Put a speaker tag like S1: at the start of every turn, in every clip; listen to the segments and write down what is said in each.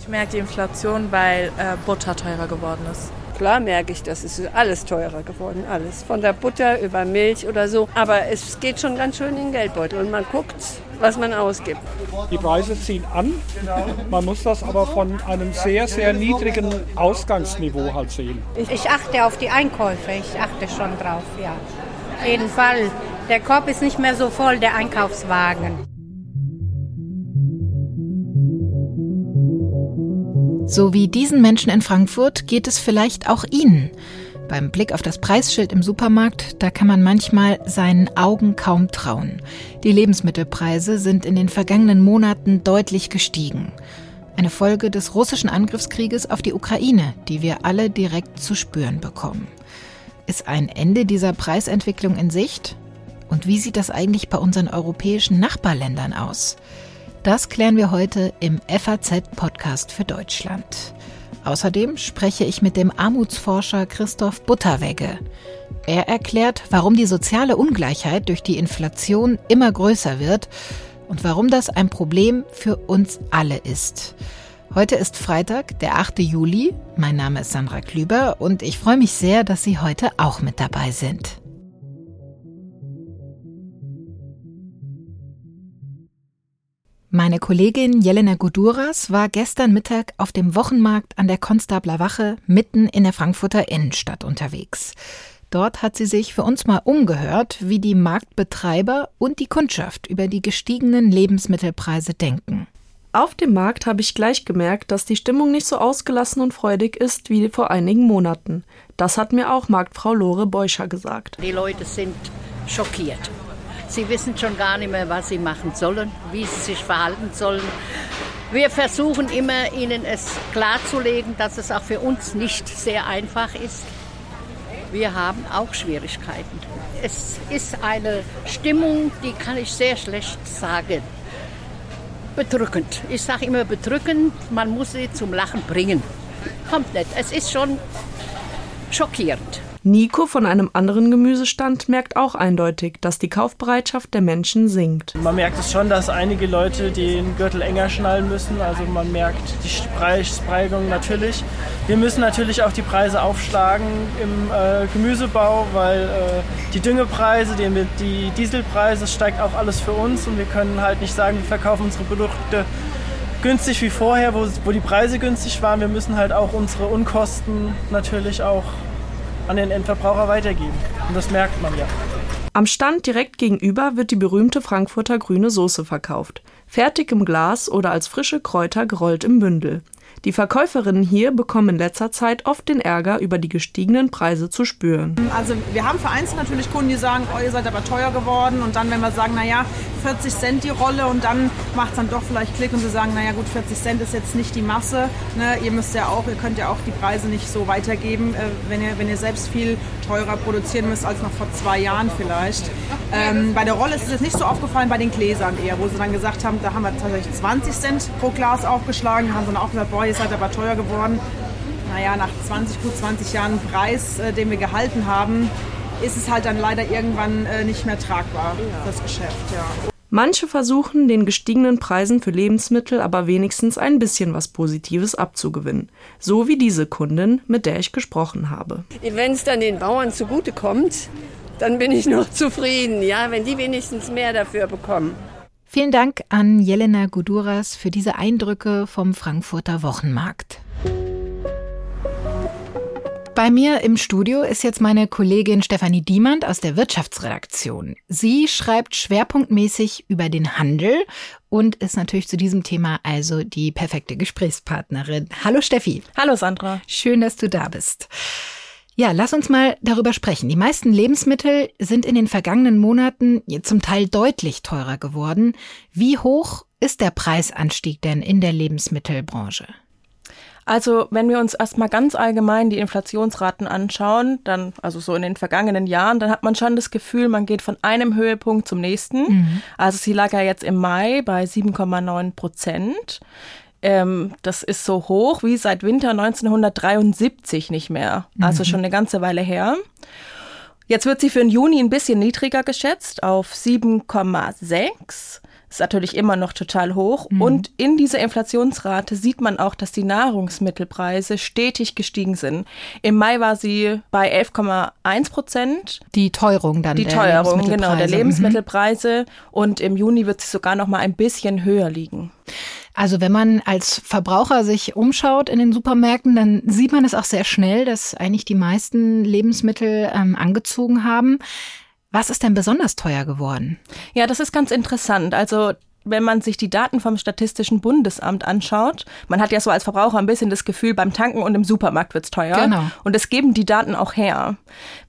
S1: Ich merke die Inflation, weil äh, Butter teurer geworden ist.
S2: Klar merke ich, das ist alles teurer geworden, alles. Von der Butter über Milch oder so. Aber es geht schon ganz schön in den Geldbeutel und man guckt, was man ausgibt.
S3: Die Preise ziehen an. Man muss das aber von einem sehr, sehr niedrigen Ausgangsniveau halt sehen.
S4: Ich achte auf die Einkäufe, ich achte schon drauf, ja. Auf jeden Fall. Der Korb ist nicht mehr so voll, der Einkaufswagen.
S5: So wie diesen Menschen in Frankfurt geht es vielleicht auch Ihnen. Beim Blick auf das Preisschild im Supermarkt, da kann man manchmal seinen Augen kaum trauen. Die Lebensmittelpreise sind in den vergangenen Monaten deutlich gestiegen. Eine Folge des russischen Angriffskrieges auf die Ukraine, die wir alle direkt zu spüren bekommen. Ist ein Ende dieser Preisentwicklung in Sicht? Und wie sieht das eigentlich bei unseren europäischen Nachbarländern aus? Das klären wir heute im FAZ-Podcast für Deutschland. Außerdem spreche ich mit dem Armutsforscher Christoph Butterwegge. Er erklärt, warum die soziale Ungleichheit durch die Inflation immer größer wird und warum das ein Problem für uns alle ist. Heute ist Freitag, der 8. Juli. Mein Name ist Sandra Klüber und ich freue mich sehr, dass Sie heute auch mit dabei sind. Meine Kollegin Jelena Guduras war gestern Mittag auf dem Wochenmarkt an der Konstabler Wache mitten in der Frankfurter Innenstadt unterwegs. Dort hat sie sich für uns mal umgehört, wie die Marktbetreiber und die Kundschaft über die gestiegenen Lebensmittelpreise denken.
S1: Auf dem Markt habe ich gleich gemerkt, dass die Stimmung nicht so ausgelassen und freudig ist wie vor einigen Monaten. Das hat mir auch Marktfrau Lore Beuscher gesagt.
S6: Die Leute sind schockiert. Sie wissen schon gar nicht mehr, was sie machen sollen, wie sie sich verhalten sollen. Wir versuchen immer, ihnen es klarzulegen, dass es auch für uns nicht sehr einfach ist. Wir haben auch Schwierigkeiten. Es ist eine Stimmung, die kann ich sehr schlecht sagen. Bedrückend. Ich sage immer bedrückend, man muss sie zum Lachen bringen. Kommt nicht. Es ist schon schockierend.
S1: Nico von einem anderen Gemüsestand merkt auch eindeutig, dass die Kaufbereitschaft der Menschen sinkt.
S7: Man merkt es schon, dass einige Leute den Gürtel enger schnallen müssen. Also man merkt die Preissteigerung natürlich. Wir müssen natürlich auch die Preise aufschlagen im äh, Gemüsebau, weil äh, die Düngepreise, die, die Dieselpreise, das steigt auch alles für uns und wir können halt nicht sagen, wir verkaufen unsere Produkte günstig wie vorher, wo, wo die Preise günstig waren. Wir müssen halt auch unsere Unkosten natürlich auch an den Endverbraucher weitergeben. Und das merkt man ja.
S1: Am Stand direkt gegenüber wird die berühmte Frankfurter grüne Soße verkauft. Fertig im Glas oder als frische Kräuter gerollt im Bündel. Die Verkäuferinnen hier bekommen in letzter Zeit oft den Ärger, über die gestiegenen Preise zu spüren.
S8: Also wir haben vereinzelt natürlich Kunden, die sagen, oh, ihr seid aber teuer geworden. Und dann, wenn wir sagen, naja, 40 Cent die Rolle und dann macht es dann doch vielleicht Klick und sie sagen, naja gut, 40 Cent ist jetzt nicht die Masse. Ne? Ihr müsst ja auch, ihr könnt ja auch die Preise nicht so weitergeben, äh, wenn, ihr, wenn ihr selbst viel teurer produzieren müsst als noch vor zwei Jahren vielleicht. Ähm, bei der Rolle ist es jetzt nicht so aufgefallen, bei den Gläsern eher, wo sie dann gesagt haben, da haben wir tatsächlich 20 Cent pro Glas aufgeschlagen, haben sie dann auch gesagt, boah, ihr seid aber teuer geworden. Naja, nach 20, gut 20 Jahren Preis, äh, den wir gehalten haben, ist es halt dann leider irgendwann äh, nicht mehr tragbar, das Geschäft, ja.
S1: Manche versuchen, den gestiegenen Preisen für Lebensmittel aber wenigstens ein bisschen was Positives abzugewinnen. So wie diese Kundin, mit der ich gesprochen habe.
S2: Wenn es dann den Bauern zugutekommt, dann bin ich noch zufrieden, ja, wenn die wenigstens mehr dafür bekommen.
S5: Vielen Dank an Jelena Guduras für diese Eindrücke vom Frankfurter Wochenmarkt. Bei mir im Studio ist jetzt meine Kollegin Stefanie Diemand aus der Wirtschaftsredaktion. Sie schreibt schwerpunktmäßig über den Handel und ist natürlich zu diesem Thema also die perfekte Gesprächspartnerin. Hallo Steffi.
S1: Hallo Sandra.
S5: Schön, dass du da bist. Ja, lass uns mal darüber sprechen. Die meisten Lebensmittel sind in den vergangenen Monaten zum Teil deutlich teurer geworden. Wie hoch ist der Preisanstieg denn in der Lebensmittelbranche?
S9: Also, wenn wir uns erstmal ganz allgemein die Inflationsraten anschauen, dann, also so in den vergangenen Jahren, dann hat man schon das Gefühl, man geht von einem Höhepunkt zum nächsten. Mhm. Also, sie lag ja jetzt im Mai bei 7,9 Prozent. Ähm, das ist so hoch wie seit Winter 1973 nicht mehr. Also mhm. schon eine ganze Weile her. Jetzt wird sie für den Juni ein bisschen niedriger geschätzt auf 7,6. Ist natürlich immer noch total hoch. Mhm. Und in dieser Inflationsrate sieht man auch, dass die Nahrungsmittelpreise stetig gestiegen sind. Im Mai war sie bei 11,1 Prozent.
S5: Die Teuerung dann.
S9: Die Teuerung, genau, der Lebensmittelpreise. Mhm. Und im Juni wird sie sogar noch mal ein bisschen höher liegen.
S5: Also wenn man als Verbraucher sich umschaut in den Supermärkten, dann sieht man es auch sehr schnell, dass eigentlich die meisten Lebensmittel ähm, angezogen haben. Was ist denn besonders teuer geworden?
S9: Ja, das ist ganz interessant. Also wenn man sich die Daten vom Statistischen Bundesamt anschaut, man hat ja so als Verbraucher ein bisschen das Gefühl, beim Tanken und im Supermarkt wird es teuer.
S5: Genau.
S9: Und das geben die Daten auch her.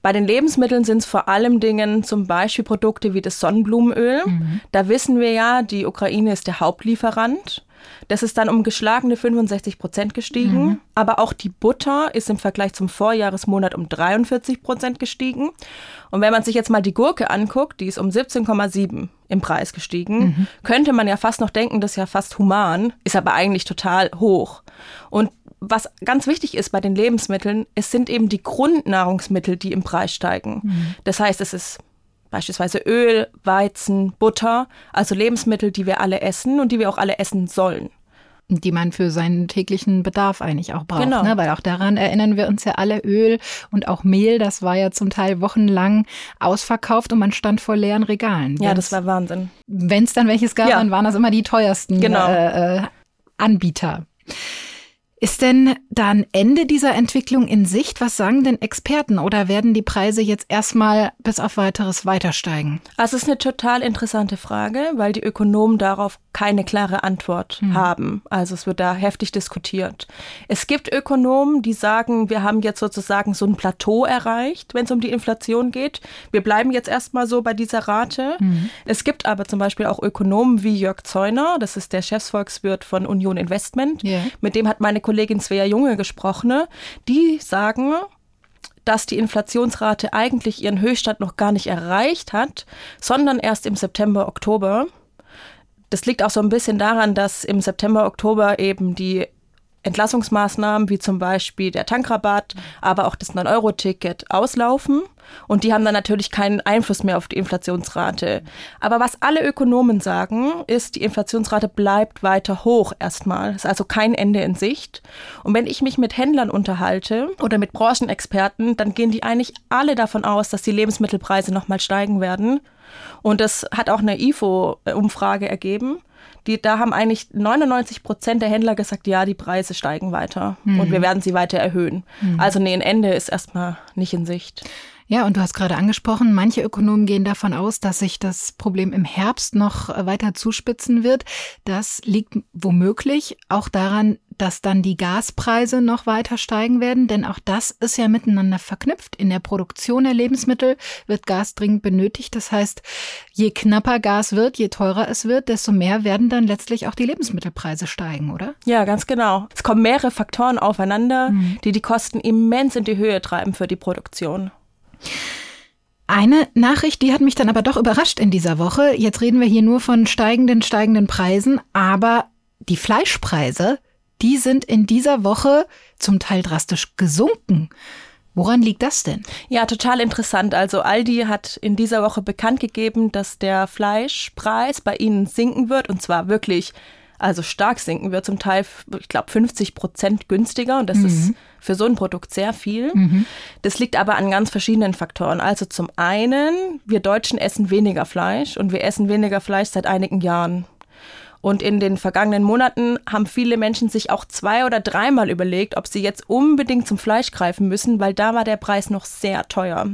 S9: Bei den Lebensmitteln sind es vor allem Dingen zum Beispiel Produkte wie das Sonnenblumenöl. Mhm. Da wissen wir ja, die Ukraine ist der Hauptlieferant. Das ist dann um geschlagene 65 Prozent gestiegen. Mhm. Aber auch die Butter ist im Vergleich zum Vorjahresmonat um 43 Prozent gestiegen. Und wenn man sich jetzt mal die Gurke anguckt, die ist um 17,7 im Preis gestiegen, mhm. könnte man ja fast noch denken, das ist ja fast human, ist aber eigentlich total hoch. Und was ganz wichtig ist bei den Lebensmitteln, es sind eben die Grundnahrungsmittel, die im Preis steigen. Mhm. Das heißt, es ist Beispielsweise Öl, Weizen, Butter, also Lebensmittel, die wir alle essen und die wir auch alle essen sollen.
S5: Die man für seinen täglichen Bedarf eigentlich auch braucht. Genau. Ne? Weil auch daran erinnern wir uns ja alle, Öl und auch Mehl, das war ja zum Teil wochenlang ausverkauft und man stand vor leeren Regalen.
S9: Ja, das war Wahnsinn.
S5: Wenn es dann welches gab, ja. dann waren das immer die teuersten genau. äh, äh, Anbieter. Ist denn da ein Ende dieser Entwicklung in Sicht? Was sagen denn Experten? Oder werden die Preise jetzt erstmal bis auf weiteres weiter steigen?
S9: Also es ist eine total interessante Frage, weil die Ökonomen darauf keine klare Antwort mhm. haben. Also es wird da heftig diskutiert. Es gibt Ökonomen, die sagen, wir haben jetzt sozusagen so ein Plateau erreicht, wenn es um die Inflation geht. Wir bleiben jetzt erstmal so bei dieser Rate. Mhm. Es gibt aber zum Beispiel auch Ökonomen wie Jörg Zeuner, das ist der Chefsvolkswirt von Union Investment. Yeah. Mit dem hat meine Kollegin Svea Junge gesprochen. Die sagen, dass die Inflationsrate eigentlich ihren Höchststand noch gar nicht erreicht hat, sondern erst im September, Oktober. Das liegt auch so ein bisschen daran, dass im September, Oktober eben die Entlassungsmaßnahmen wie zum Beispiel der Tankrabatt, aber auch das 9-Euro-Ticket auslaufen. Und die haben dann natürlich keinen Einfluss mehr auf die Inflationsrate. Aber was alle Ökonomen sagen, ist, die Inflationsrate bleibt weiter hoch erstmal. Ist also kein Ende in Sicht. Und wenn ich mich mit Händlern unterhalte oder mit Branchenexperten, dann gehen die eigentlich alle davon aus, dass die Lebensmittelpreise nochmal steigen werden. Und das hat auch eine IFO-Umfrage ergeben. Die, da haben eigentlich 99 Prozent der Händler gesagt, ja, die Preise steigen weiter mhm. und wir werden sie weiter erhöhen. Mhm. Also nee, ein Ende ist erstmal nicht in Sicht.
S5: Ja, und du hast gerade angesprochen, manche Ökonomen gehen davon aus, dass sich das Problem im Herbst noch weiter zuspitzen wird. Das liegt womöglich auch daran, dass dann die Gaspreise noch weiter steigen werden, denn auch das ist ja miteinander verknüpft. In der Produktion der Lebensmittel wird Gas dringend benötigt. Das heißt, je knapper Gas wird, je teurer es wird, desto mehr werden dann letztlich auch die Lebensmittelpreise steigen, oder?
S9: Ja, ganz genau. Es kommen mehrere Faktoren aufeinander, mhm. die die Kosten immens in die Höhe treiben für die Produktion.
S5: Eine Nachricht, die hat mich dann aber doch überrascht in dieser Woche. Jetzt reden wir hier nur von steigenden, steigenden Preisen, aber die Fleischpreise, die sind in dieser Woche zum Teil drastisch gesunken. Woran liegt das denn?
S9: Ja, total interessant. Also Aldi hat in dieser Woche bekannt gegeben, dass der Fleischpreis bei ihnen sinken wird und zwar wirklich also stark sinken wird, zum Teil, ich glaube, 50 Prozent günstiger und das mhm. ist für so ein Produkt sehr viel. Mhm. Das liegt aber an ganz verschiedenen Faktoren. Also zum einen, wir Deutschen essen weniger Fleisch und wir essen weniger Fleisch seit einigen Jahren. Und in den vergangenen Monaten haben viele Menschen sich auch zwei oder dreimal überlegt, ob sie jetzt unbedingt zum Fleisch greifen müssen, weil da war der Preis noch sehr teuer.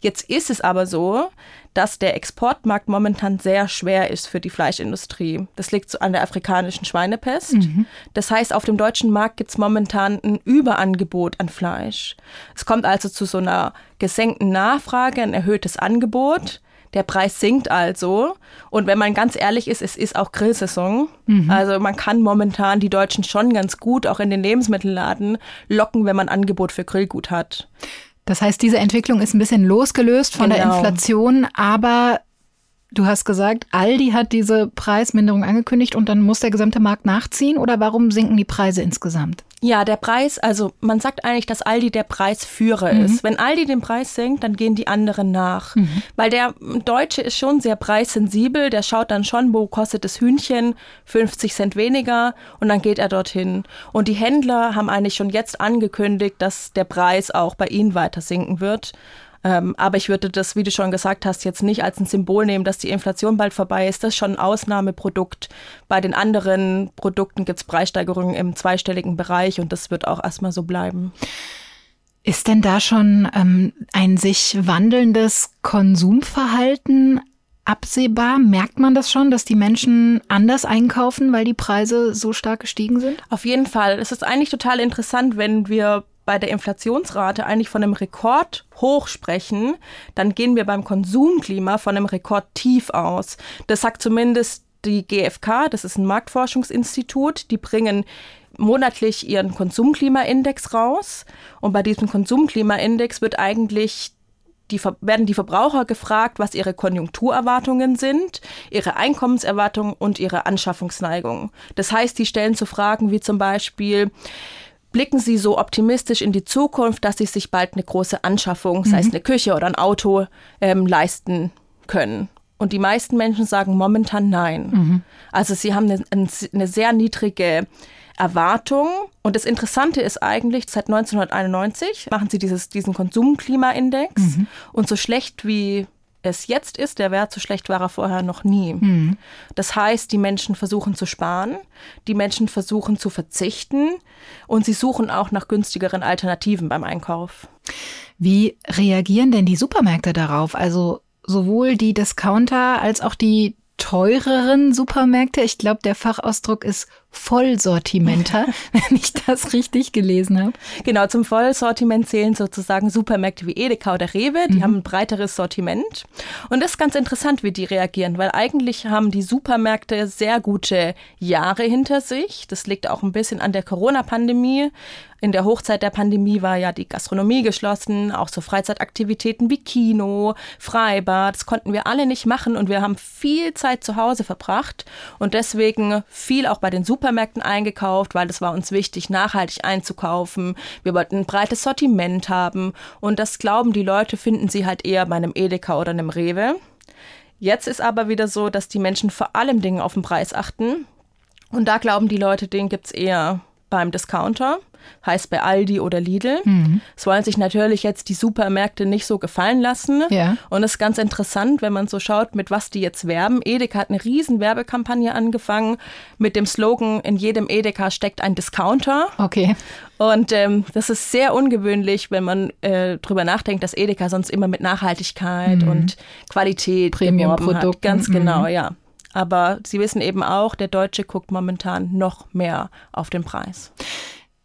S9: Jetzt ist es aber so, dass der Exportmarkt momentan sehr schwer ist für die Fleischindustrie. Das liegt an der afrikanischen Schweinepest. Mhm. Das heißt, auf dem deutschen Markt gibt es momentan ein Überangebot an Fleisch. Es kommt also zu so einer gesenkten Nachfrage, ein erhöhtes Angebot. Der Preis sinkt also. Und wenn man ganz ehrlich ist, es ist auch Grillsaison. Mhm. Also man kann momentan die Deutschen schon ganz gut auch in den Lebensmittelladen locken, wenn man Angebot für Grillgut hat.
S5: Das heißt, diese Entwicklung ist ein bisschen losgelöst von genau. der Inflation, aber Du hast gesagt, Aldi hat diese Preisminderung angekündigt und dann muss der gesamte Markt nachziehen oder warum sinken die Preise insgesamt?
S9: Ja, der Preis, also man sagt eigentlich, dass Aldi der Preisführer mhm. ist. Wenn Aldi den Preis senkt, dann gehen die anderen nach. Mhm. Weil der Deutsche ist schon sehr preissensibel, der schaut dann schon, wo kostet das Hühnchen 50 Cent weniger und dann geht er dorthin. Und die Händler haben eigentlich schon jetzt angekündigt, dass der Preis auch bei ihnen weiter sinken wird. Ähm, aber ich würde das, wie du schon gesagt hast, jetzt nicht als ein Symbol nehmen, dass die Inflation bald vorbei ist. Das ist schon ein Ausnahmeprodukt. Bei den anderen Produkten gibt es Preissteigerungen im zweistelligen Bereich und das wird auch erstmal so bleiben.
S5: Ist denn da schon ähm, ein sich wandelndes Konsumverhalten absehbar? Merkt man das schon, dass die Menschen anders einkaufen, weil die Preise so stark gestiegen sind?
S9: Auf jeden Fall. Es ist eigentlich total interessant, wenn wir bei der Inflationsrate eigentlich von einem Rekordhoch sprechen, dann gehen wir beim Konsumklima von einem Rekordtief aus. Das sagt zumindest die GfK, das ist ein Marktforschungsinstitut, die bringen monatlich ihren Konsumklimaindex raus und bei diesem Konsumklimaindex wird eigentlich die, werden die Verbraucher gefragt, was ihre Konjunkturerwartungen sind, ihre Einkommenserwartungen und ihre Anschaffungsneigung. Das heißt, die stellen zu Fragen wie zum Beispiel, blicken Sie so optimistisch in die Zukunft, dass Sie sich bald eine große Anschaffung, mhm. sei es mhm. eine Küche oder ein Auto, ähm, leisten können? Und die meisten Menschen sagen momentan nein. Mhm. Also sie haben eine, eine, sehr niedrige Erwartung. Und das Interessante ist eigentlich, seit 1991 machen sie dieses, diesen Konsumklimaindex. Mhm. Und so schlecht wie es jetzt ist, der Wert so schlecht war er vorher noch nie. Mhm. Das heißt, die Menschen versuchen zu sparen, die Menschen versuchen zu verzichten und sie suchen auch nach günstigeren Alternativen beim Einkauf.
S5: Wie reagieren denn die Supermärkte darauf? Also sowohl die Discounter als auch die teureren Supermärkte. Ich glaube, der Fachausdruck ist Vollsortimenter, wenn ich das richtig gelesen habe.
S9: Genau, zum Vollsortiment zählen sozusagen Supermärkte wie Edeka oder Rewe. Die mhm. haben ein breiteres Sortiment. Und das ist ganz interessant, wie die reagieren, weil eigentlich haben die Supermärkte sehr gute Jahre hinter sich. Das liegt auch ein bisschen an der Corona-Pandemie. In der Hochzeit der Pandemie war ja die Gastronomie geschlossen, auch so Freizeitaktivitäten wie Kino, Freibad, das konnten wir alle nicht machen und wir haben viel Zeit zu Hause verbracht und deswegen viel auch bei den Supermärkten eingekauft, weil es war uns wichtig, nachhaltig einzukaufen. Wir wollten ein breites Sortiment haben und das glauben die Leute, finden sie halt eher bei einem Edeka oder einem Rewe. Jetzt ist aber wieder so, dass die Menschen vor allem Dingen auf den Preis achten. Und da glauben die Leute, den gibt es eher beim Discounter heißt bei Aldi oder Lidl. Mhm. Das wollen sich natürlich jetzt die Supermärkte nicht so gefallen lassen. Ja. Und es ist ganz interessant, wenn man so schaut, mit was die jetzt werben. Edeka hat eine riesen Werbekampagne angefangen mit dem Slogan, in jedem Edeka steckt ein Discounter.
S5: Okay.
S9: Und ähm, das ist sehr ungewöhnlich, wenn man äh, drüber nachdenkt, dass Edeka sonst immer mit Nachhaltigkeit mhm. und Qualität
S5: Premium-Produkten.
S9: Ganz genau, mhm. ja. Aber Sie wissen eben auch, der Deutsche guckt momentan noch mehr auf den Preis.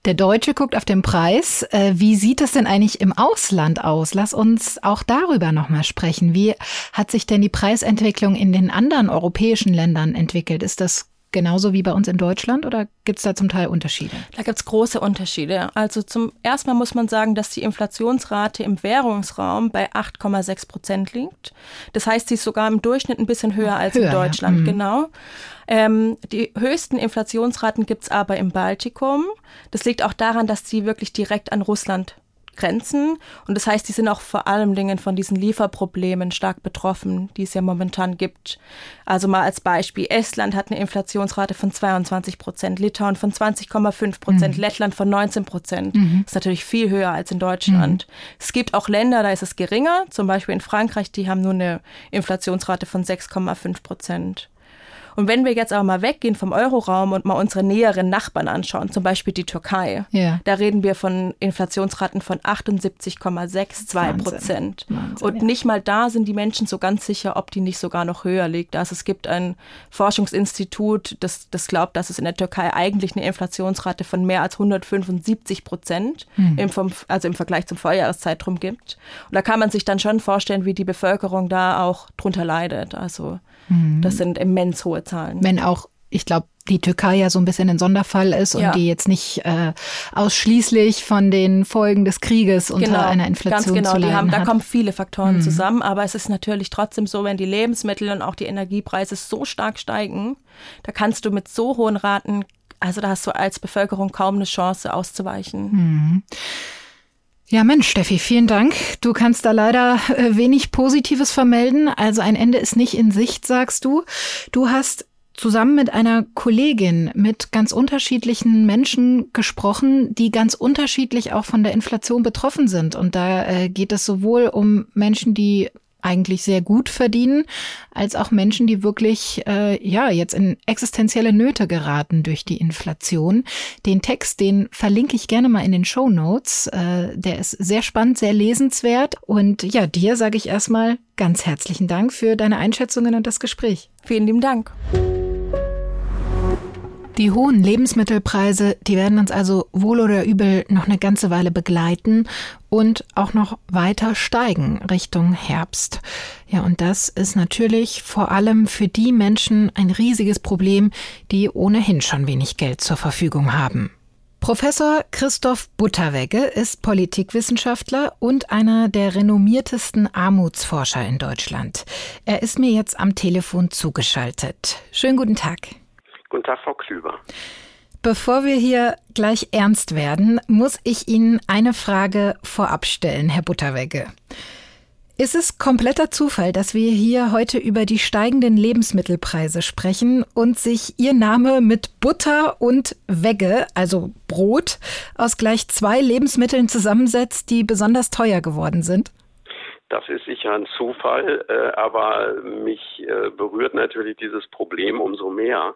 S5: Der Deutsche guckt auf den Preis. Äh, wie sieht es denn eigentlich im Ausland aus? Lass uns auch darüber nochmal sprechen. Wie hat sich denn die Preisentwicklung in den anderen europäischen Ländern entwickelt? Ist das genauso wie bei uns in Deutschland oder gibt es da zum Teil Unterschiede?
S9: Da gibt es große Unterschiede. Also zum ersten Mal muss man sagen, dass die Inflationsrate im Währungsraum bei 8,6 Prozent liegt. Das heißt, sie ist sogar im Durchschnitt ein bisschen höher als höher, in Deutschland, ja. mhm. genau. Ähm, die höchsten Inflationsraten gibt es aber im Baltikum. Das liegt auch daran, dass sie wirklich direkt an Russland Grenzen. Und das heißt, die sind auch vor allem Dingen von diesen Lieferproblemen stark betroffen, die es ja momentan gibt. Also mal als Beispiel, Estland hat eine Inflationsrate von 22 Prozent, Litauen von 20,5 Prozent, mhm. Lettland von 19 Prozent. Mhm. Das ist natürlich viel höher als in Deutschland. Mhm. Es gibt auch Länder, da ist es geringer, zum Beispiel in Frankreich, die haben nur eine Inflationsrate von 6,5 Prozent. Und wenn wir jetzt aber mal weggehen vom Euroraum und mal unsere näheren Nachbarn anschauen, zum Beispiel die Türkei, ja. da reden wir von Inflationsraten von 78,62 Prozent. Und ja. nicht mal da sind die Menschen so ganz sicher, ob die nicht sogar noch höher liegt. Also es gibt ein Forschungsinstitut, das, das glaubt, dass es in der Türkei eigentlich eine Inflationsrate von mehr als 175 Prozent, mhm. im, also im Vergleich zum Vorjahreszeitraum gibt. Und da kann man sich dann schon vorstellen, wie die Bevölkerung da auch drunter leidet. Also Mhm. Das sind immens hohe Zahlen.
S5: Wenn auch ich glaube, die Türkei ja so ein bisschen ein Sonderfall ist ja. und die jetzt nicht äh, ausschließlich von den Folgen des Krieges unter genau, einer Inflation ganz genau. zu leiden
S9: die haben,
S5: hat.
S9: Da kommen viele Faktoren mhm. zusammen, aber es ist natürlich trotzdem so, wenn die Lebensmittel und auch die Energiepreise so stark steigen, da kannst du mit so hohen Raten, also da hast du als Bevölkerung kaum eine Chance auszuweichen.
S5: Mhm. Ja, Mensch, Steffi, vielen Dank. Du kannst da leider äh, wenig Positives vermelden. Also ein Ende ist nicht in Sicht, sagst du. Du hast zusammen mit einer Kollegin mit ganz unterschiedlichen Menschen gesprochen, die ganz unterschiedlich auch von der Inflation betroffen sind. Und da äh, geht es sowohl um Menschen, die eigentlich sehr gut verdienen, als auch Menschen, die wirklich äh, ja jetzt in existenzielle Nöte geraten durch die Inflation. Den Text, den verlinke ich gerne mal in den Show Notes. Äh, der ist sehr spannend, sehr lesenswert. Und ja, dir sage ich erstmal ganz herzlichen Dank für deine Einschätzungen und das Gespräch.
S9: Vielen lieben Dank.
S5: Die hohen Lebensmittelpreise, die werden uns also wohl oder übel noch eine ganze Weile begleiten und auch noch weiter steigen Richtung Herbst. Ja, und das ist natürlich vor allem für die Menschen ein riesiges Problem, die ohnehin schon wenig Geld zur Verfügung haben. Professor Christoph Butterwegge ist Politikwissenschaftler und einer der renommiertesten Armutsforscher in Deutschland. Er ist mir jetzt am Telefon zugeschaltet. Schönen guten Tag.
S10: Guten Tag, Frau Klüber.
S5: Bevor wir hier gleich ernst werden, muss ich Ihnen eine Frage vorab stellen, Herr Butterwegge. Ist es kompletter Zufall, dass wir hier heute über die steigenden Lebensmittelpreise sprechen und sich Ihr Name mit Butter und Wegge, also Brot, aus gleich zwei Lebensmitteln zusammensetzt, die besonders teuer geworden sind?
S10: Das ist sicher ein Zufall, äh, aber mich äh, berührt natürlich dieses Problem umso mehr,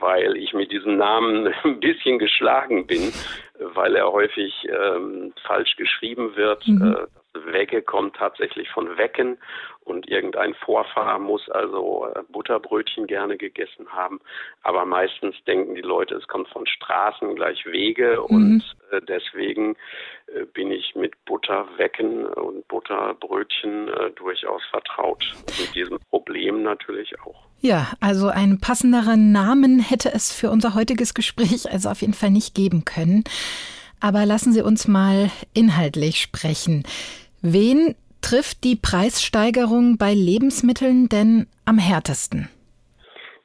S10: weil ich mit diesem Namen ein bisschen geschlagen bin, weil er häufig ähm, falsch geschrieben wird. Mhm. Äh, Wegge kommt tatsächlich von Wecken und irgendein Vorfahr muss also äh, Butterbrötchen gerne gegessen haben. Aber meistens denken die Leute, es kommt von Straßen gleich Wege mhm. und äh, deswegen äh, bin ich mit Butterwecken und Butterbrötchen durchaus vertraut. Mit diesem Problem natürlich auch.
S5: Ja, also einen passenderen Namen hätte es für unser heutiges Gespräch also auf jeden Fall nicht geben können. Aber lassen Sie uns mal inhaltlich sprechen. Wen trifft die Preissteigerung bei Lebensmitteln denn am härtesten?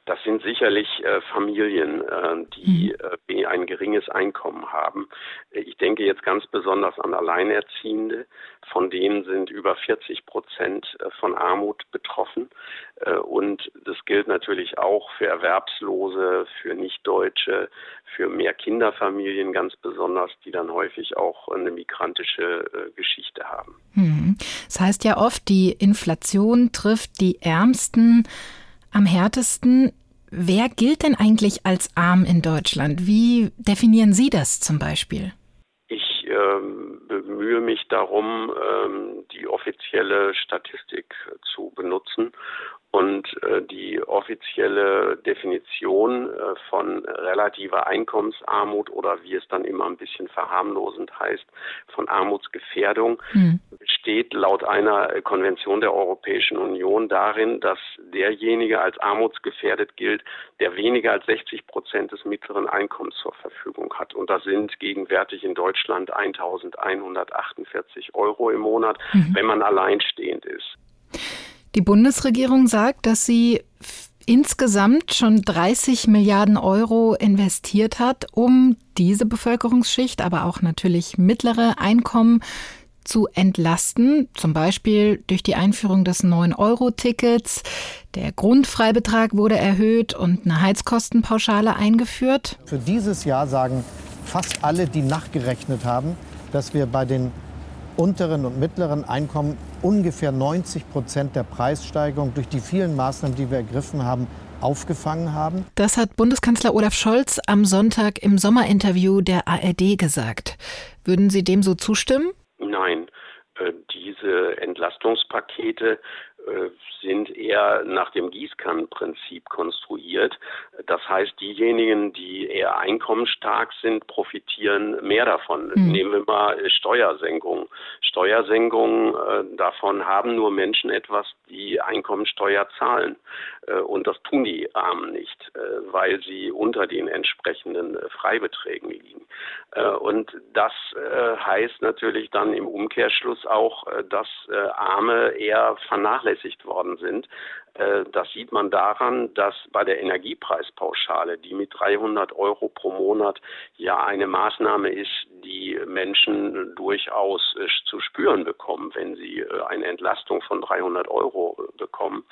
S10: Das sind sicherlich äh, Familien, äh, die mhm. äh, ein geringes Einkommen haben. Ich denke jetzt ganz besonders an Alleinerziehende. Von denen sind über 40 Prozent äh, von Armut betroffen. Äh, und das gilt natürlich auch für Erwerbslose, für Nichtdeutsche, für mehr Kinderfamilien ganz besonders, die dann häufig auch eine migrantische äh, Geschichte haben.
S5: Mhm. Das heißt ja oft, die Inflation trifft die Ärmsten am härtesten. Wer gilt denn eigentlich als arm in Deutschland? Wie definieren Sie das zum Beispiel?
S10: Ich ähm, bemühe mich darum, ähm, die offizielle Statistik zu benutzen und äh, die offizielle Definition äh, von relativer Einkommensarmut oder wie es dann immer ein bisschen verharmlosend heißt, von Armutsgefährdung, mhm. besteht laut einer Konvention der Europäischen Union darin, dass derjenige als armutsgefährdet gilt, der weniger als 60 Prozent des mittleren Einkommens zur Verfügung hat. Und das sind gegenwärtig in Deutschland 1148 Euro im Monat, mhm. wenn man alleinstehend ist.
S5: Die Bundesregierung sagt, dass sie insgesamt schon 30 Milliarden Euro investiert hat, um diese Bevölkerungsschicht, aber auch natürlich mittlere Einkommen zu entlasten, zum Beispiel durch die Einführung des 9-Euro-Tickets. Der Grundfreibetrag wurde erhöht und eine Heizkostenpauschale eingeführt.
S11: Für dieses Jahr sagen fast alle, die nachgerechnet haben, dass wir bei den unteren und mittleren Einkommen ungefähr 90 Prozent der Preissteigerung durch die vielen Maßnahmen, die wir ergriffen haben, aufgefangen haben.
S5: Das hat Bundeskanzler Olaf Scholz am Sonntag im Sommerinterview der ARD gesagt. Würden Sie dem so zustimmen?
S10: Nein. Äh, diese Entlastungspakete sind eher nach dem Gießkannenprinzip konstruiert. Das heißt, diejenigen, die eher einkommensstark sind, profitieren mehr davon. Mhm. Nehmen wir mal Steuersenkung. Steuersenkung, äh, davon haben nur Menschen etwas, die Einkommensteuer zahlen. Äh, und das tun die Armen nicht, äh, weil sie unter den entsprechenden äh, Freibeträgen liegen. Äh, und das äh, heißt natürlich dann im Umkehrschluss auch, dass Arme eher vernachlässigt worden sind äh, das sieht man daran, dass bei der Energiepreispauschale, die mit 300 Euro pro Monat ja eine Maßnahme ist, die Menschen durchaus äh, zu spüren bekommen, wenn sie äh, eine Entlastung von 300 Euro bekommen.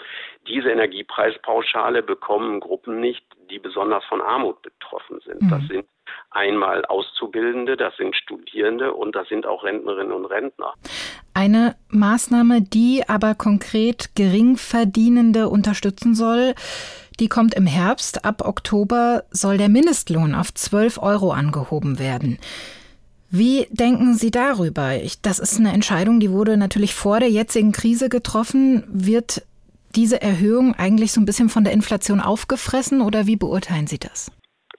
S10: Diese Energiepreispauschale bekommen Gruppen nicht, die besonders von Armut betroffen sind. Mhm. Das sind einmal Auszubildende, das sind Studierende und das sind auch Rentnerinnen und Rentner.
S5: Eine Maßnahme, die aber konkret Geringverdienende unterstützen soll, die kommt im Herbst. Ab Oktober soll der Mindestlohn auf 12 Euro angehoben werden. Wie denken Sie darüber? das ist eine Entscheidung, die wurde natürlich vor der jetzigen Krise getroffen. Wird diese Erhöhung eigentlich so ein bisschen von der Inflation aufgefressen oder wie beurteilen Sie das?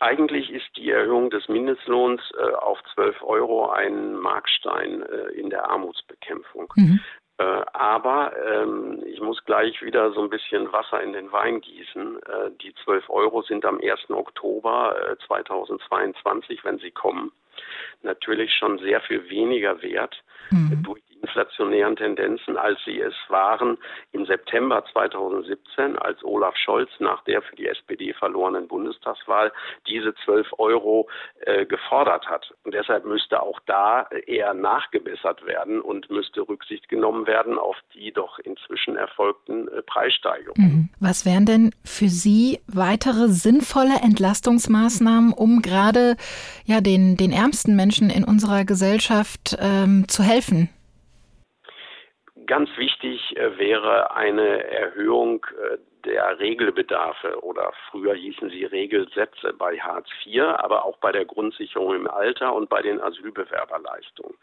S10: Eigentlich ist die Erhöhung des Mindestlohns äh, auf 12 Euro ein Markstein äh, in der Armutsbekämpfung. Mhm. Äh, aber ähm, ich muss gleich wieder so ein bisschen Wasser in den Wein gießen. Äh, die 12 Euro sind am 1. Oktober 2022, äh, wenn sie kommen, natürlich schon sehr viel weniger wert mhm. durch inflationären Tendenzen, als sie es waren im September 2017, als Olaf Scholz nach der für die SPD verlorenen Bundestagswahl diese 12 Euro äh, gefordert hat. Und deshalb müsste auch da eher nachgebessert werden und müsste Rücksicht genommen werden auf die doch inzwischen erfolgten äh, Preissteigerungen.
S5: Mhm. Was wären denn für Sie weitere sinnvolle Entlastungsmaßnahmen, um gerade ja den, den ärmsten Menschen in unserer Gesellschaft ähm, zu helfen?
S10: Ganz wichtig äh, wäre eine Erhöhung äh, der Regelbedarfe oder früher hießen sie Regelsätze bei Hartz IV, aber auch bei der Grundsicherung im Alter und bei den Asylbewerberleistungen.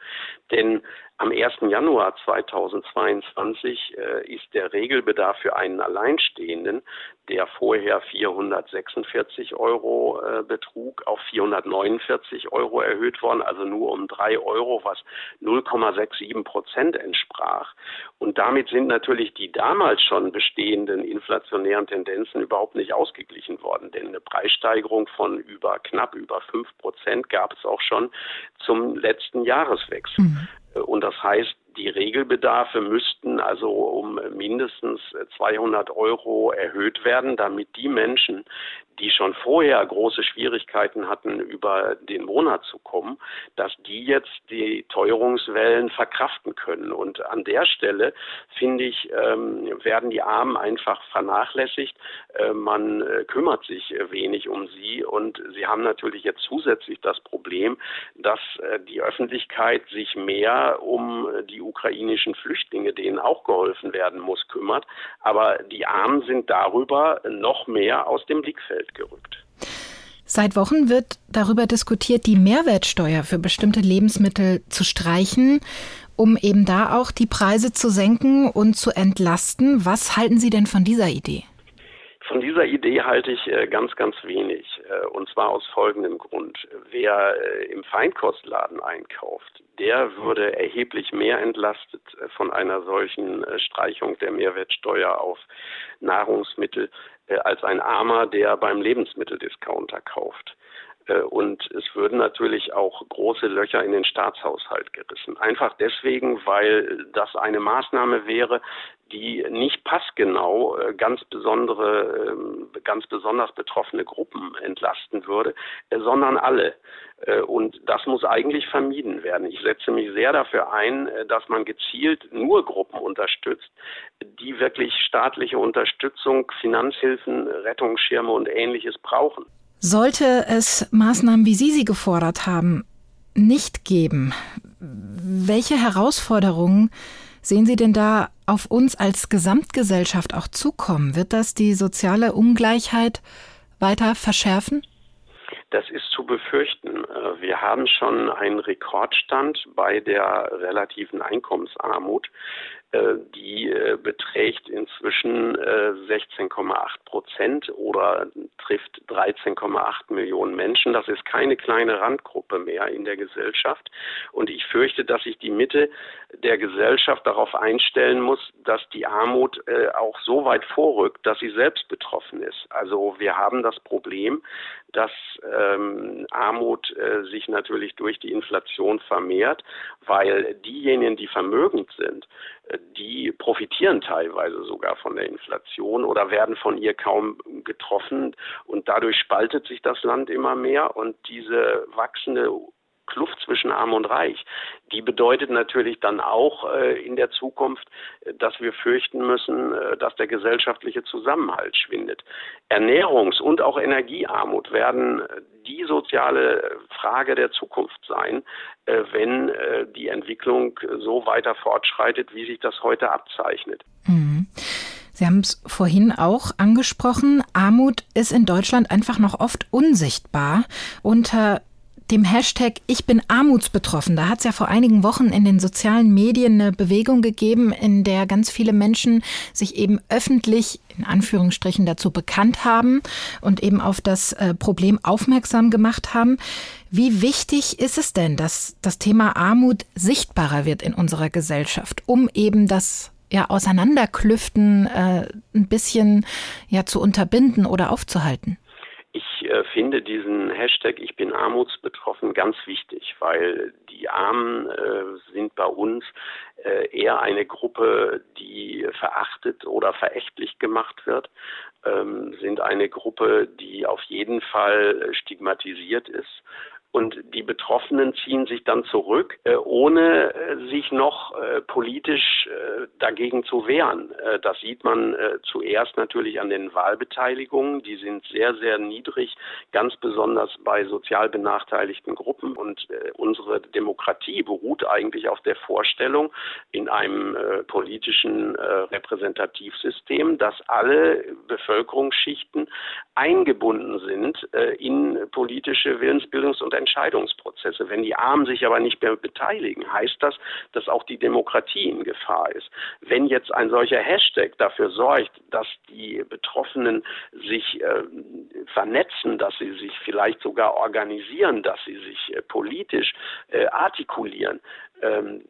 S10: Denn am 1. Januar 2022 äh, ist der Regelbedarf für einen Alleinstehenden, der vorher 446 Euro äh, betrug, auf 449 Euro erhöht worden, also nur um drei Euro, was 0,67 Prozent entsprach. Und damit sind natürlich die damals schon bestehenden inflationären Tendenzen überhaupt nicht ausgeglichen worden, denn eine Preissteigerung von über knapp über fünf Prozent gab es auch schon zum letzten Jahreswechsel. Mhm. Und das heißt, die Regelbedarfe müssten also um mindestens 200 Euro erhöht werden, damit die Menschen, die schon vorher große Schwierigkeiten hatten, über den Monat zu kommen, dass die jetzt die Teuerungswellen verkraften können. Und an der Stelle, finde ich, ähm, werden die Armen einfach vernachlässigt. Äh, man äh, kümmert sich wenig um sie und sie haben natürlich jetzt zusätzlich das Problem, dass äh, die Öffentlichkeit sich mehr um die ukrainischen Flüchtlinge, denen auch geholfen werden muss, kümmert. Aber die Armen sind darüber noch mehr aus dem Blickfeld gerückt.
S5: Seit Wochen wird darüber diskutiert, die Mehrwertsteuer für bestimmte Lebensmittel zu streichen, um eben da auch die Preise zu senken und zu entlasten. Was halten Sie denn von dieser Idee?
S10: Von dieser Idee halte ich äh, ganz, ganz wenig. Äh, und zwar aus folgendem Grund. Wer äh, im Feinkostladen einkauft, der würde erheblich mehr entlastet von einer solchen Streichung der Mehrwertsteuer auf Nahrungsmittel als ein Armer, der beim Lebensmitteldiscounter kauft. Und es würden natürlich auch große Löcher in den Staatshaushalt gerissen. Einfach deswegen, weil das eine Maßnahme wäre, die nicht passgenau äh, ganz besondere, ähm, ganz besonders betroffene Gruppen entlasten würde, äh, sondern alle. Äh, und das muss eigentlich vermieden werden. Ich setze mich sehr dafür ein, dass man gezielt nur Gruppen unterstützt, die wirklich staatliche Unterstützung, Finanzhilfen, Rettungsschirme und ähnliches brauchen.
S5: Sollte es Maßnahmen, wie Sie sie gefordert haben, nicht geben, welche Herausforderungen sehen Sie denn da auf uns als Gesamtgesellschaft auch zukommen? Wird das die soziale Ungleichheit weiter verschärfen?
S10: Das ist zu befürchten. Äh, wir haben schon einen Rekordstand bei der relativen Einkommensarmut. äh, die äh, beträgt inzwischen 16,8 äh, Prozent oder trifft 13,8 Millionen Menschen. Das ist keine kleine Randgruppe mehr in der Gesellschaft. Und ich fürchte, dass sich die Mitte der Gesellschaft darauf einstellen muss, dass die Armut auch so weit vorrückt, dass sie selbst betroffen ist. Also wir haben das Problem, dass ähm, Armut äh, sich natürlich durch die Inflation vermehrt, weil diejenigen, die vermögend sind, äh, die profitieren teilweise sogar von der Inflation oder werden von ihr kaum getroffen. Und dadurch spaltet sich das Land immer mehr und diese wachsende Kluft zwischen Arm und Reich, die bedeutet natürlich dann auch äh, in der Zukunft, äh, dass wir fürchten müssen, äh, dass der gesellschaftliche Zusammenhalt schwindet. Ernährungs- und auch Energiearmut werden äh, die soziale Frage der Zukunft sein, äh, wenn äh, die Entwicklung so weiter fortschreitet, wie sich das heute abzeichnet.
S5: Mhm. Sie haben es vorhin auch angesprochen, Armut ist in Deutschland einfach noch oft unsichtbar. Unter dem Hashtag Ich bin armutsbetroffen. Da hat es ja vor einigen Wochen in den sozialen Medien eine Bewegung gegeben, in der ganz viele Menschen sich eben öffentlich in Anführungsstrichen dazu bekannt haben und eben auf das äh, Problem aufmerksam gemacht haben. Wie wichtig ist es denn, dass das Thema Armut sichtbarer wird in unserer Gesellschaft, um eben das ja, Auseinanderklüften äh, ein bisschen ja, zu unterbinden oder aufzuhalten?
S10: Äh, finde diesen Hashtag Ich bin armutsbetroffen ganz wichtig, weil die Armen äh, sind bei uns äh, eher eine Gruppe, die verachtet oder verächtlich gemacht wird, ähm, sind eine Gruppe, die auf jeden Fall stigmatisiert ist und die Betroffenen ziehen sich dann zurück, äh, ohne äh, sich noch äh, politisch dagegen zu wehren. Das sieht man zuerst natürlich an den Wahlbeteiligungen. Die sind sehr, sehr niedrig, ganz besonders bei sozial benachteiligten Gruppen. Und unsere Demokratie beruht eigentlich auf der Vorstellung in einem politischen Repräsentativsystem, dass alle Bevölkerungsschichten eingebunden sind in politische Willensbildungs- und Entscheidungsprozesse. Wenn die Armen sich aber nicht mehr beteiligen, heißt das, dass auch die Demokratie in Gefahr ist. Wenn jetzt ein solcher Hashtag dafür sorgt, dass die Betroffenen sich äh, vernetzen, dass sie sich vielleicht sogar organisieren, dass sie sich äh, politisch äh, artikulieren,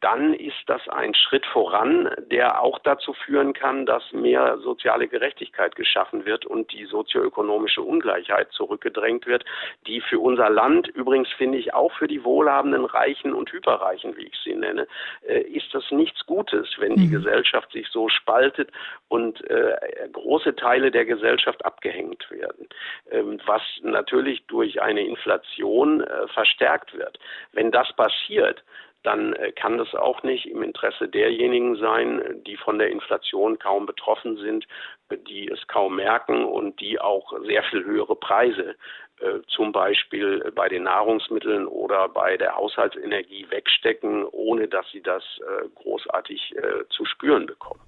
S10: dann ist das ein Schritt voran, der auch dazu führen kann, dass mehr soziale Gerechtigkeit geschaffen wird und die sozioökonomische Ungleichheit zurückgedrängt wird, die für unser Land, übrigens finde ich auch für die wohlhabenden Reichen und Hyperreichen, wie ich sie nenne, äh, ist das nichts Gutes, wenn die mhm. Gesellschaft sich so spaltet und äh, große Teile der Gesellschaft abgehängt werden, ähm, was natürlich durch eine Inflation äh, verstärkt wird. Wenn das passiert, dann äh, kann das auch nicht im Interesse derjenigen sein, die von der Inflation kaum betroffen sind, die es kaum merken und die auch sehr viel höhere Preise äh, zum Beispiel bei den Nahrungsmitteln oder bei der Haushaltsenergie wegstecken, ohne dass sie das äh, großartig zu spüren bekommen.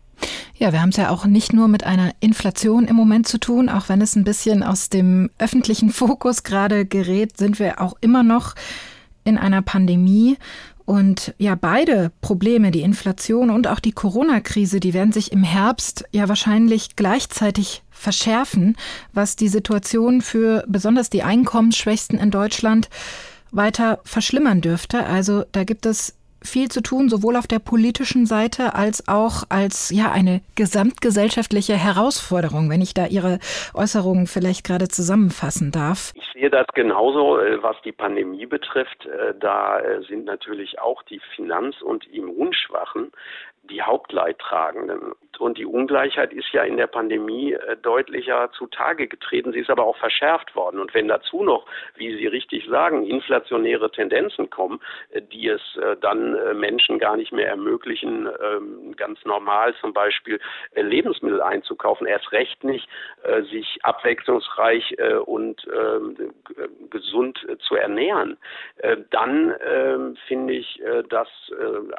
S5: Ja, wir haben es ja auch nicht nur mit einer Inflation im Moment zu tun, auch wenn es ein bisschen aus dem öffentlichen Fokus gerade gerät, sind wir auch immer noch in einer Pandemie und ja, beide Probleme, die Inflation und auch die Corona-Krise, die werden sich im Herbst ja wahrscheinlich gleichzeitig verschärfen, was die Situation für besonders die Einkommensschwächsten in Deutschland weiter verschlimmern dürfte. Also da gibt es viel zu tun, sowohl auf der politischen Seite als auch als ja eine gesamtgesellschaftliche Herausforderung, wenn ich da Ihre Äußerungen vielleicht gerade zusammenfassen darf.
S10: Ich sehe das genauso, äh, was die Pandemie betrifft. Äh, da äh, sind natürlich auch die Finanz- und Immunschwachen die Hauptleidtragenden. Und die Ungleichheit ist ja in der Pandemie äh, deutlicher zutage getreten. Sie ist aber auch verschärft worden. Und wenn dazu noch, wie Sie richtig sagen, inflationäre Tendenzen kommen, äh, die es äh, dann Menschen gar nicht mehr ermöglichen, ähm, ganz normal zum Beispiel Lebensmittel einzukaufen, erst recht nicht, sich abwechslungsreich und ähm, gesund zu ernähren, dann ähm, finde ich, dass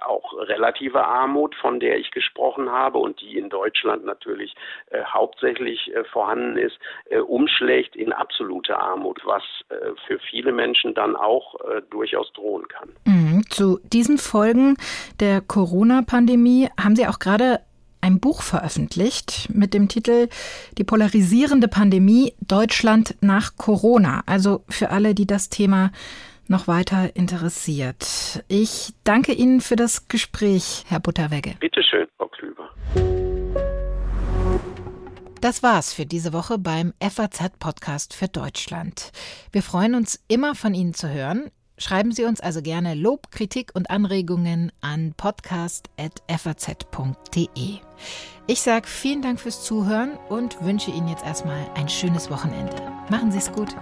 S10: auch relative Armut von der ich gesprochen habe und die in Deutschland natürlich äh, hauptsächlich äh, vorhanden ist, äh, umschlägt in absolute Armut, was äh, für viele Menschen dann auch äh, durchaus drohen kann.
S5: Mhm. Zu diesen Folgen der Corona-Pandemie haben Sie auch gerade ein Buch veröffentlicht mit dem Titel Die polarisierende Pandemie Deutschland nach Corona. Also für alle, die das Thema noch weiter interessiert. Ich danke Ihnen für das Gespräch, Herr Butterwegge.
S10: Bitte schön, Frau Klüber.
S5: Das war's für diese Woche beim FAZ Podcast für Deutschland. Wir freuen uns immer von Ihnen zu hören. Schreiben Sie uns also gerne Lob, Kritik und Anregungen an podcast.faz.de. Ich sage vielen Dank fürs Zuhören und wünsche Ihnen jetzt erstmal ein schönes Wochenende. Machen Sie es gut.